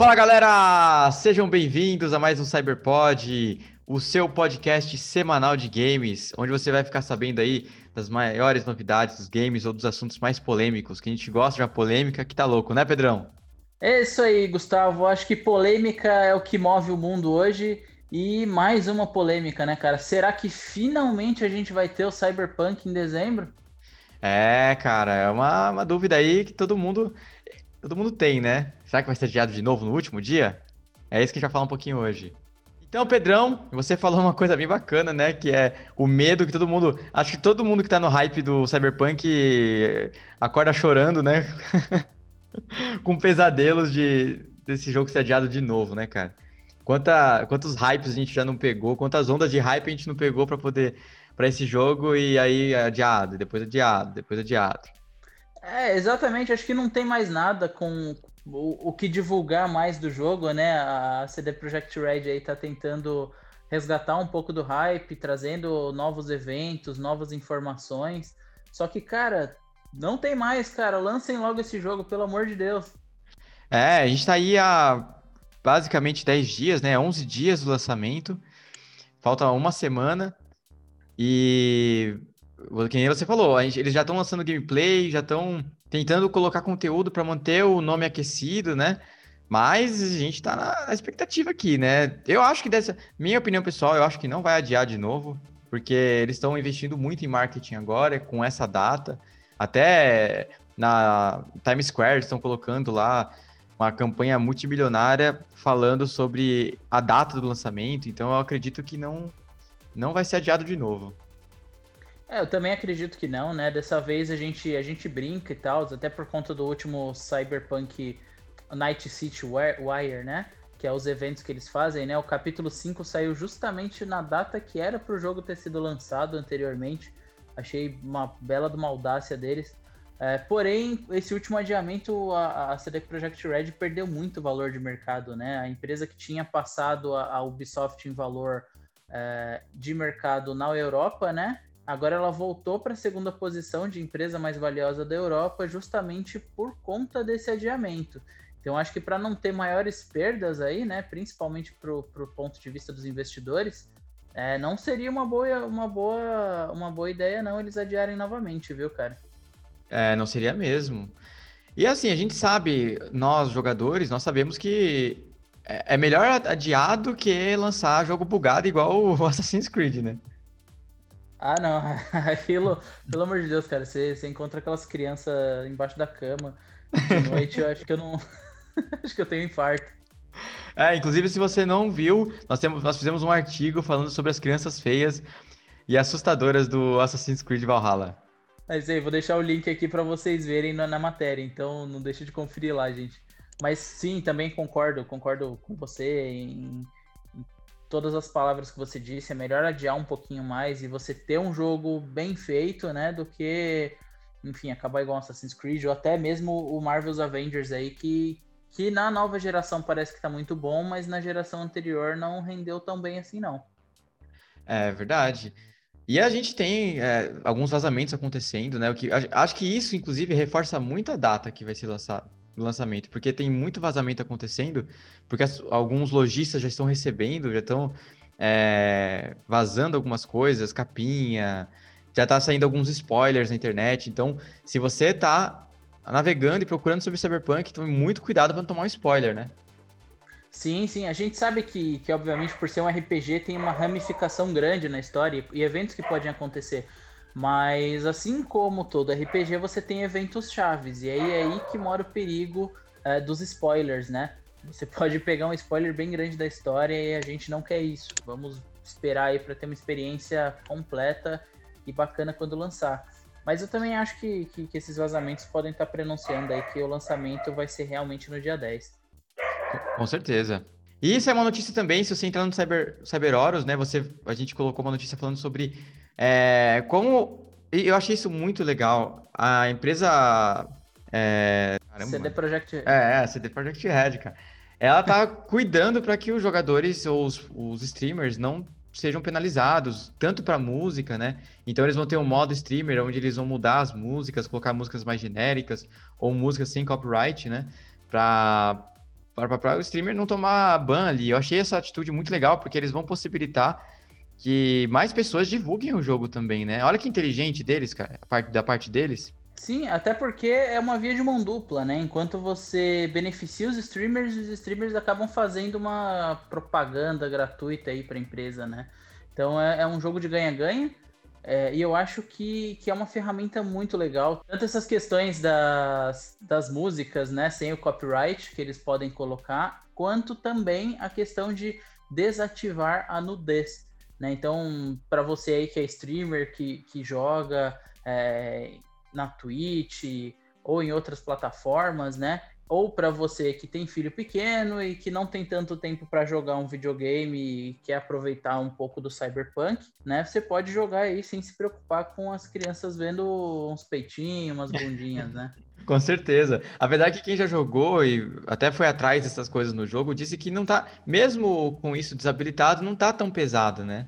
Fala galera, sejam bem-vindos a mais um Cyberpod, o seu podcast semanal de games, onde você vai ficar sabendo aí das maiores novidades dos games ou dos assuntos mais polêmicos, que a gente gosta de uma polêmica que tá louco, né, Pedrão? É isso aí, Gustavo. Acho que polêmica é o que move o mundo hoje. E mais uma polêmica, né, cara? Será que finalmente a gente vai ter o Cyberpunk em dezembro? É, cara, é uma, uma dúvida aí que todo mundo todo mundo tem, né? Será que vai ser adiado de novo no último dia? É isso que a gente vai falar um pouquinho hoje. Então, Pedrão, você falou uma coisa bem bacana, né? Que é o medo que todo mundo. Acho que todo mundo que tá no hype do Cyberpunk acorda chorando, né? Com pesadelos de desse jogo ser adiado de novo, né, cara? Quanta, quantos hypes a gente já não pegou, quantas ondas de hype a gente não pegou para poder para esse jogo e aí adiado, depois adiado, depois adiado. É, exatamente. Acho que não tem mais nada com o, o que divulgar mais do jogo, né? A CD Projekt Red aí tá tentando resgatar um pouco do hype, trazendo novos eventos, novas informações. Só que, cara, não tem mais, cara. Lancem logo esse jogo, pelo amor de Deus. É, a gente tá aí há basicamente 10 dias, né? 11 dias do lançamento. Falta uma semana. E que nem você falou, gente, eles já estão lançando gameplay, já estão tentando colocar conteúdo para manter o nome aquecido, né? Mas a gente tá na, na, expectativa aqui, né? Eu acho que dessa. Minha opinião pessoal, eu acho que não vai adiar de novo, porque eles estão investindo muito em marketing agora, com essa data. Até na Times Square estão colocando lá uma campanha multimilionária falando sobre a data do lançamento, então eu acredito que não, não vai ser adiado de novo. É, eu também acredito que não, né? Dessa vez a gente, a gente brinca e tal, até por conta do último Cyberpunk Night City Wire, né? Que é os eventos que eles fazem, né? O capítulo 5 saiu justamente na data que era para o jogo ter sido lançado anteriormente. Achei uma bela de uma audácia deles. É, porém, esse último adiamento, a, a CD Projekt Red perdeu muito valor de mercado, né? A empresa que tinha passado a, a Ubisoft em valor é, de mercado na Europa, né? Agora ela voltou para a segunda posição de empresa mais valiosa da Europa, justamente por conta desse adiamento. Então acho que para não ter maiores perdas aí, né, principalmente para o ponto de vista dos investidores, é, não seria uma boa, uma boa, uma boa ideia não eles adiarem novamente, viu, cara? É, não seria mesmo. E assim, a gente sabe, nós jogadores, nós sabemos que é, é melhor adiado que lançar jogo bugado igual o Assassin's Creed, né? Ah, não. Aquilo, pelo amor de Deus, cara, você, você encontra aquelas crianças embaixo da cama de noite, eu acho que eu não. acho que eu tenho infarto. É, inclusive, se você não viu, nós, temos, nós fizemos um artigo falando sobre as crianças feias e assustadoras do Assassin's Creed Valhalla. Mas aí, vou deixar o link aqui para vocês verem na, na, matéria, então não deixe de conferir lá, gente. Mas sim, também concordo, concordo com você em todas as palavras que você disse, é melhor adiar um pouquinho mais e você ter um jogo bem feito, né, do que, enfim, acabar igual Assassin's Creed ou até mesmo o Marvel's Avengers aí, que, que na nova geração parece que tá muito bom, mas na geração anterior não rendeu tão bem assim, não. É verdade. E a gente tem é, alguns vazamentos acontecendo, né? O que, acho que isso, inclusive, reforça muito a data que vai ser lançado do lançamento, porque tem muito vazamento acontecendo, porque as, alguns lojistas já estão recebendo, já estão é, vazando algumas coisas, capinha, já está saindo alguns spoilers na internet. Então, se você está navegando e procurando sobre Cyberpunk, tome muito cuidado para não tomar um spoiler, né? Sim, sim. A gente sabe que, que, obviamente, por ser um RPG, tem uma ramificação grande na história e eventos que podem acontecer. Mas assim como todo RPG, você tem eventos chaves. E aí é aí que mora o perigo é, dos spoilers, né? Você pode pegar um spoiler bem grande da história e a gente não quer isso. Vamos esperar aí para ter uma experiência completa e bacana quando lançar. Mas eu também acho que, que, que esses vazamentos podem estar prenunciando aí que o lançamento vai ser realmente no dia 10. Com certeza. E isso é uma notícia também, se você entrar no Cyber, Cyber Horus, né? Você, a gente colocou uma notícia falando sobre é, como. Eu achei isso muito legal. A empresa. É, caramba, CD Projekt Red. É, é, CD Projekt Red, cara. Ela tá cuidando para que os jogadores ou os, os streamers não sejam penalizados, tanto para música, né? Então eles vão ter um modo streamer onde eles vão mudar as músicas, colocar músicas mais genéricas ou músicas sem copyright, né? Para para o streamer não tomar ban ali. Eu achei essa atitude muito legal, porque eles vão possibilitar que mais pessoas divulguem o jogo também, né? Olha que inteligente deles, cara, da parte deles. Sim, até porque é uma via de mão dupla, né? Enquanto você beneficia os streamers, os streamers acabam fazendo uma propaganda gratuita aí para a empresa, né? Então é, é, um jogo de ganha-ganha. É, e eu acho que, que é uma ferramenta muito legal. Tanto essas questões das, das músicas, né, sem o copyright que eles podem colocar, quanto também a questão de desativar a nudez. Né? Então, para você aí que é streamer, que, que joga é, na Twitch ou em outras plataformas, né? Ou para você que tem filho pequeno e que não tem tanto tempo para jogar um videogame e quer aproveitar um pouco do cyberpunk, né? Você pode jogar aí sem se preocupar com as crianças vendo uns peitinhos, umas bundinhas, né? Com certeza. A verdade é que quem já jogou e até foi atrás dessas coisas no jogo disse que não tá, mesmo com isso desabilitado, não tá tão pesado, né?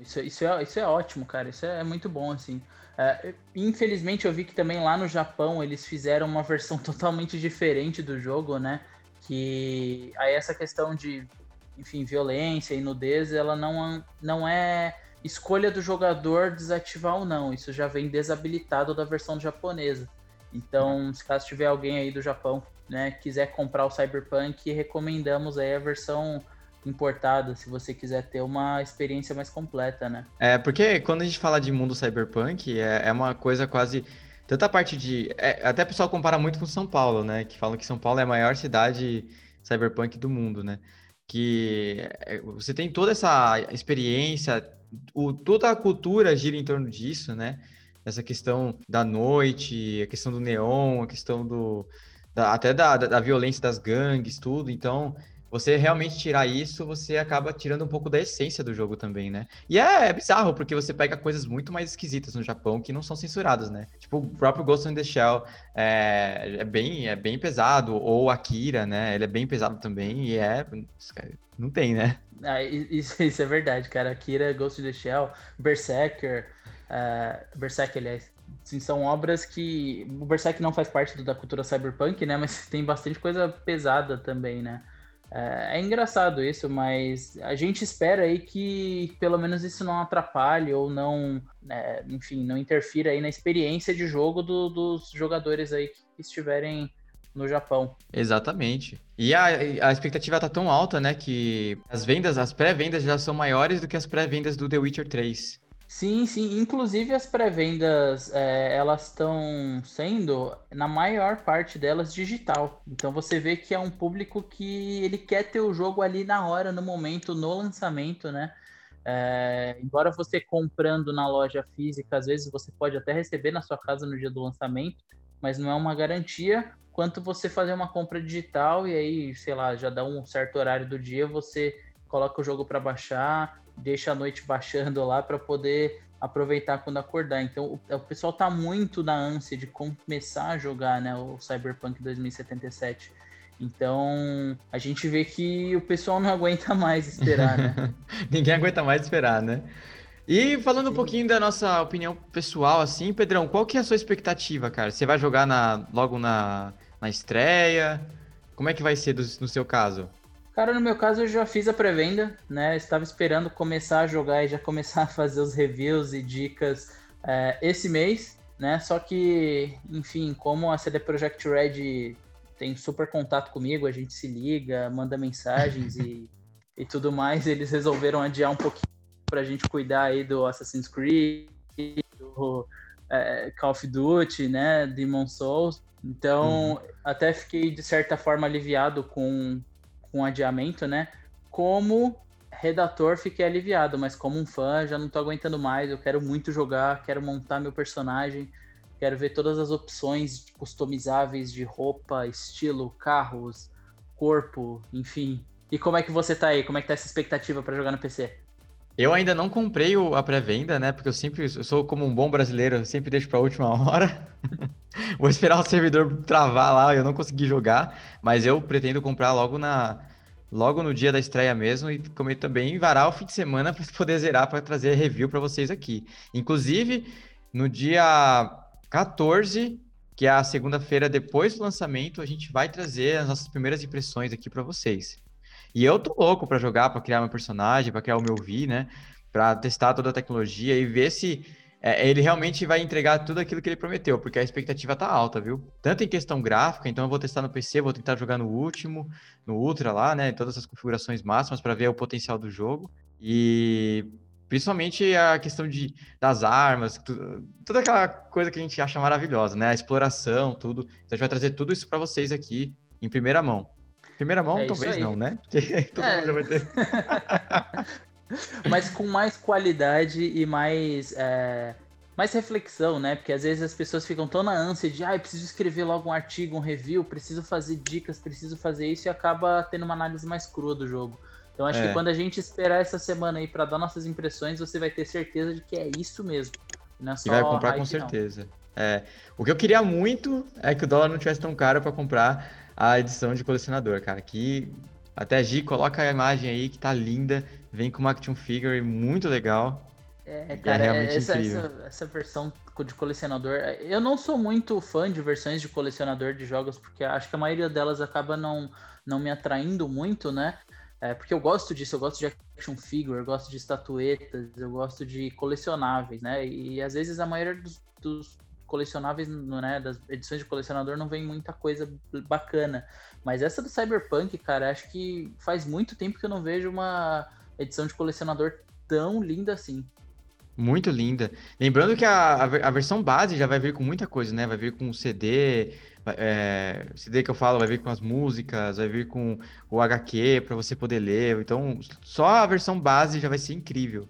Isso, isso, é, isso é ótimo, cara. Isso é muito bom, assim. É, infelizmente eu vi que também lá no Japão eles fizeram uma versão totalmente diferente do jogo, né? Que aí essa questão de, enfim, violência e nudez, ela não, não é escolha do jogador desativar ou não. Isso já vem desabilitado da versão japonesa. Então, se caso tiver alguém aí do Japão, né, quiser comprar o Cyberpunk, recomendamos aí a versão importada, se você quiser ter uma experiência mais completa, né? É, porque quando a gente fala de mundo cyberpunk, é, é uma coisa quase. Tanta parte de. É, até o pessoal compara muito com São Paulo, né? Que falam que São Paulo é a maior cidade cyberpunk do mundo, né? Que é, você tem toda essa experiência, o, toda a cultura gira em torno disso, né? Essa questão da noite, a questão do neon, a questão do. Da, até da, da, da violência das gangues, tudo. Então, você realmente tirar isso, você acaba tirando um pouco da essência do jogo também, né? E é, é, bizarro, porque você pega coisas muito mais esquisitas no Japão que não são censuradas, né? Tipo, o próprio Ghost in the Shell é, é, bem, é bem pesado, ou Akira, né? Ele é bem pesado também, e é... Não tem, né? Ah, isso, isso, é verdade, cara. Akira, Ghost in the Shell, Berserker... Uh, Berserk, aliás, são obras que. O Berserk não faz parte da cultura cyberpunk, né? Mas tem bastante coisa pesada também, né? É, é, engraçado isso, mas a gente espera aí que pelo menos isso não atrapalhe ou não, é, enfim, não interfira aí na experiência de jogo do, dos jogadores aí que estiverem no Japão. Exatamente. E a, a expectativa tá tão alta, né, que as vendas, as pré-vendas já são maiores do que as pré-vendas do The Witcher 3. Sim, sim. Inclusive as pré-vendas, é, elas estão sendo, na maior parte delas, digital. Então você vê que é um público que ele quer ter o jogo ali na hora, no momento, no lançamento, né? É, embora você comprando na loja física, às vezes você pode até receber na sua casa no dia do lançamento, mas não é uma garantia. Quanto você fazer uma compra digital e aí, sei lá, já dá um certo horário do dia, você coloca o jogo para baixar, deixa a noite baixando lá para poder aproveitar quando acordar. Então o, o, pessoal tá muito na ânsia de começar a jogar, né, o Cyberpunk 2077. Então a gente vê que o pessoal não aguenta mais esperar, né? Ninguém aguenta mais esperar, né? E falando Sim. um pouquinho da nossa opinião pessoal, assim, Pedrão, qual que é a sua expectativa, cara? Você vai jogar na, logo na, na estreia? Como é que vai ser do, no seu caso? Cara, no meu caso eu já fiz a pré-venda, né? Estava esperando começar a jogar e já começar a fazer os reviews e dicas é, esse mês, né? Só que, enfim, como a CD Projekt Red tem super contato comigo, a gente se liga, manda mensagens e, e tudo mais, eles resolveram adiar um pouquinho para a gente cuidar aí do Assassin's Creed, do é, Call of Duty, né? Demon Souls. Então, uhum. até fiquei de certa forma aliviado com com adiamento, né? Como redator fiquei aliviado, mas como um fã já não tô aguentando mais, eu quero muito jogar, quero montar meu personagem, quero ver todas as opções customizáveis de roupa, estilo, carros, corpo, enfim. E como é que você tá aí? Como é que tá essa expectativa para jogar no PC? Eu ainda não comprei a pré-venda, né? Porque eu sempre eu sou como um bom brasileiro, eu sempre deixo para a última hora. Vou esperar o servidor travar lá, eu não consegui jogar, mas eu pretendo comprar logo na logo no dia da estreia mesmo e comer também varar o fim de semana para poder zerar para trazer review para vocês aqui. Inclusive, no dia 14, que é a segunda-feira depois do lançamento, a gente vai trazer as nossas primeiras impressões aqui para vocês. E eu tô louco para jogar, para criar meu personagem, para criar o meu V, né? Para testar toda a tecnologia e ver se é, ele realmente vai entregar tudo aquilo que ele prometeu, porque a expectativa tá alta, viu? Tanto em questão gráfica, então eu vou testar no PC, vou tentar jogar no último, no Ultra lá, né? Todas as configurações máximas para ver o potencial do jogo. E principalmente a questão de, das armas, tudo, toda aquela coisa que a gente acha maravilhosa, né? A exploração, tudo. Então a gente vai trazer tudo isso para vocês aqui em primeira mão. Primeira mão, é talvez não, né? Porque todo é. mundo já vai ter. Mas com mais qualidade e mais, é, mais reflexão, né? Porque às vezes as pessoas ficam tão na ânsia de, ah, preciso escrever logo um artigo, um review, preciso fazer dicas, preciso fazer isso, e acaba tendo uma análise mais crua do jogo. Então acho é. que quando a gente esperar essa semana aí para dar nossas impressões, você vai ter certeza de que é isso mesmo. Não é só e vai comprar com certeza. É, o que eu queria muito é que o dólar não tivesse tão caro para comprar a edição de colecionador, cara. Que até Gi coloca a imagem aí que tá linda. Vem com uma action figure muito legal. É, é cara, é realmente essa, incrível. Essa, essa versão de colecionador. Eu não sou muito fã de versões de colecionador de jogos, porque acho que a maioria delas acaba não, não me atraindo muito, né? É, porque eu gosto disso, eu gosto de action figure, eu gosto de estatuetas, eu gosto de colecionáveis, né? E às vezes a maioria dos, dos colecionáveis, né, das edições de colecionador não vem muita coisa bacana. Mas essa do Cyberpunk, cara, acho que faz muito tempo que eu não vejo uma edição de colecionador tão linda assim. Muito linda. Lembrando que a, a, versão base já vai vir com muita coisa, né? Vai vir com CD, é, CD que eu falo, vai vir com as músicas, vai vir com o HQ para você poder ler. Então, só a versão base já vai ser incrível.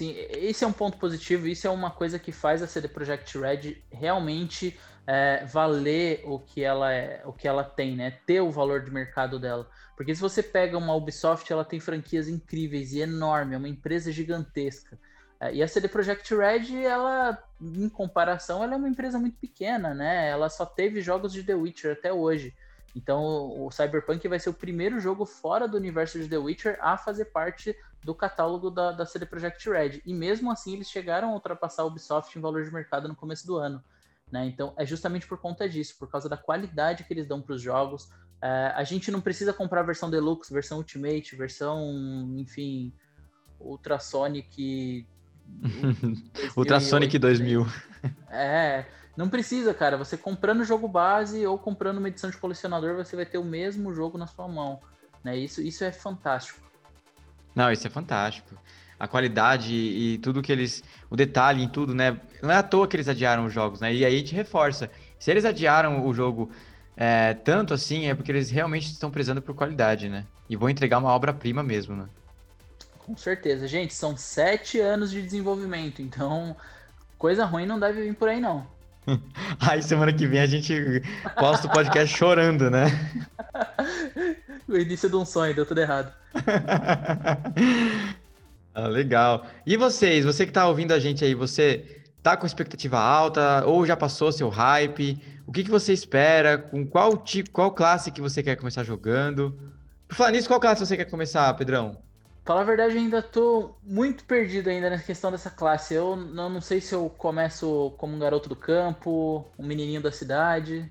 Sim, esse é um ponto positivo, isso é uma coisa que faz a CD Projekt Red realmente é, valer o que ela é, o que ela tem, né? Ter o valor de mercado dela. Porque se você pega uma Ubisoft, ela tem franquias incríveis e enorme, é uma empresa gigantesca. É, e a CD Projekt Red, ela, em comparação, ela é uma empresa muito pequena, né? Ela só teve jogos de The Witcher até hoje. Então, o Cyberpunk vai ser o primeiro jogo fora do universo de The Witcher a fazer parte do catálogo da, da CD Projekt Red. E mesmo assim, eles chegaram a ultrapassar a Ubisoft em valor de mercado no começo do ano. Né? Então, é justamente por conta disso, por causa da qualidade que eles dão para os jogos. É, a gente não precisa comprar a versão Deluxe, versão Ultimate, versão, enfim, Ultrasonic. 2000, Ultrasonic 2000. É, não precisa, cara. Você comprando o jogo base ou comprando uma edição de colecionador, você vai ter o mesmo jogo na sua mão. Né? Isso, isso é fantástico. Não, isso é fantástico. A qualidade e tudo que eles. O detalhe em tudo, né? Não é à toa que eles adiaram os jogos, né? E aí a gente reforça. Se eles adiaram o jogo é, tanto assim, é porque eles realmente estão prezando por qualidade, né? E vão entregar uma obra-prima mesmo, né? Com certeza. Gente, são sete anos de desenvolvimento, então coisa ruim não deve vir por aí, não. Aí semana que vem a gente posta o podcast chorando, né? o início de um sonho, deu tudo errado. ah, legal. E vocês, você que tá ouvindo a gente aí, você tá com expectativa alta ou já passou seu hype? O que, que você espera? Com qual tipo, qual classe que você quer começar jogando? Por falar nisso, qual classe você quer começar, Pedrão? Falar a verdade, eu ainda tô muito perdido ainda na questão dessa classe. Eu não, não sei se eu começo como um garoto do campo, um menininho da cidade.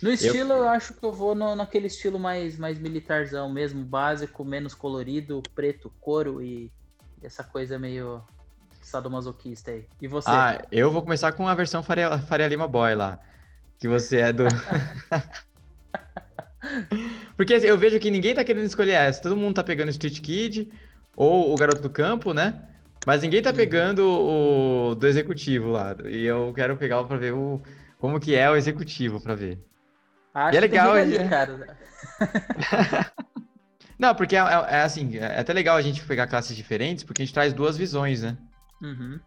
No estilo, eu, eu acho que eu vou no, naquele estilo mais, mais militarzão mesmo, básico, menos colorido, preto, couro e essa coisa meio sadomasoquista aí. E você? Ah, eu vou começar com a versão Faria, Faria Lima Boy lá. Que você é do. Porque assim, eu vejo que ninguém tá querendo escolher essa. Todo mundo tá pegando Street Kid ou o Garoto do Campo, né? Mas ninguém tá uhum. pegando o do executivo lá. E eu quero pegar para ver o, como que é o executivo para ver. Acho e é legal, que ali, cara. Não, porque é, é, é, assim, é até legal a gente pegar classes diferentes, porque a gente traz duas visões, né? Uhum.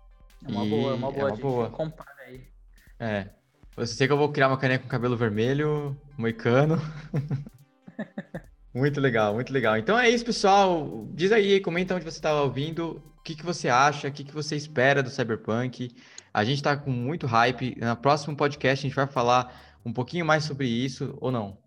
É uma e boa, é uma boa. É uma boa. compara aí. É. Eu sei que eu vou criar uma caneca com cabelo vermelho, moicano. muito legal, muito legal. Então é isso, pessoal. Diz aí, comenta onde você estava ouvindo, o que, que você acha, o que, que você espera do Cyberpunk. A gente está com muito hype. No próximo podcast a gente vai falar um pouquinho mais sobre isso, ou não?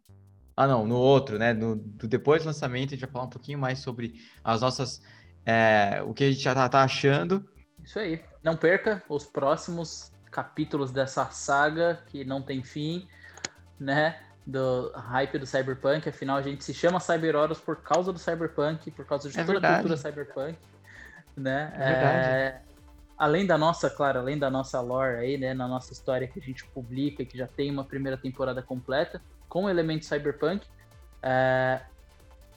Ah, não, no outro, né? No, do depois do lançamento, a gente vai falar um pouquinho mais sobre as nossas. É, o que a gente já tá, tá achando. Isso aí. Não perca os próximos capítulos dessa saga que não tem fim, né? Do hype do Cyberpunk. Afinal, a gente se chama Cyber Horus por causa do Cyberpunk, por causa de É toda verdade. a cultura Cyberpunk, né? É verdade. É, além da nossa, claro, além da nossa lore aí, né, na nossa história que a gente publica, que já tem uma primeira temporada completa com elementos cyberpunk, é,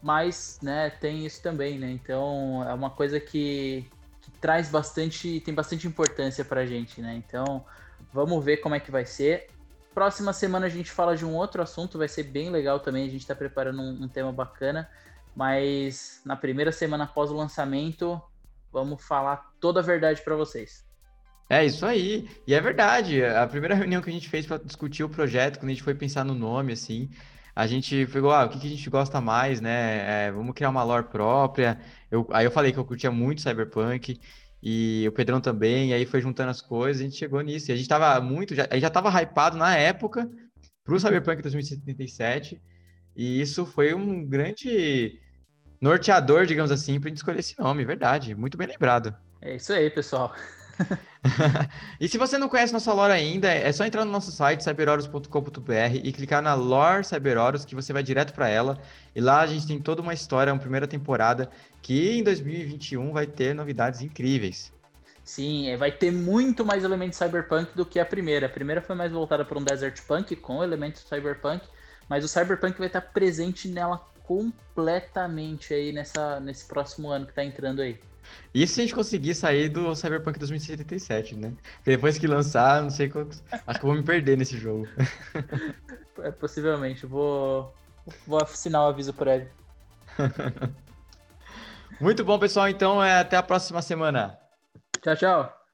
mas, né, tem isso também, né? Então é uma coisa que, que traz bastante, tem bastante importância pra gente, né? Então vamos ver como é que vai ser. Próxima semana a gente fala de um outro assunto, vai ser bem legal também. A gente tá preparando um, um tema bacana, mas na primeira semana após o lançamento, vamos falar toda a verdade pra vocês. É isso aí. E é verdade. A primeira reunião que a gente fez para discutir o projeto, quando a gente foi pensar no nome, assim, a gente pegou, ah, o que que a gente gosta mais, né? É, vamos criar uma lore própria. Eu, aí eu falei que eu curtia muito Cyberpunk e o Pedrão também. E aí foi juntando as coisas, a gente chegou nisso. E a gente tava muito, já, a gente já tava hypado na época pro Cyberpunk 2077. E isso foi um grande norteador, digamos assim, pra gente escolher esse nome, verdade. Muito bem lembrado. É isso aí, pessoal. E se você não conhece nossa lore ainda, é só entrar no nosso site cyberhoros.com.br e clicar na Lore Cyberhoros que você vai direto para ela. E lá a gente tem toda uma história, uma primeira temporada que em 2021 vai ter novidades incríveis. Sim, é, vai ter muito mais elementos cyberpunk do que a primeira. A primeira foi mais voltada para um desert punk com elementos cyberpunk, mas o cyberpunk vai estar presente nela completamente aí nessa, nesse próximo ano que está entrando aí. Isso se a gente conseguir sair do Cyberpunk 2077, né? Porque depois que lançar, não sei quantos... Acho que eu vou me perder nesse jogo. É, possivelmente, vou, vou assinar o aviso prévio. Muito bom, pessoal. Então, é, até a próxima semana. Tchau, tchau.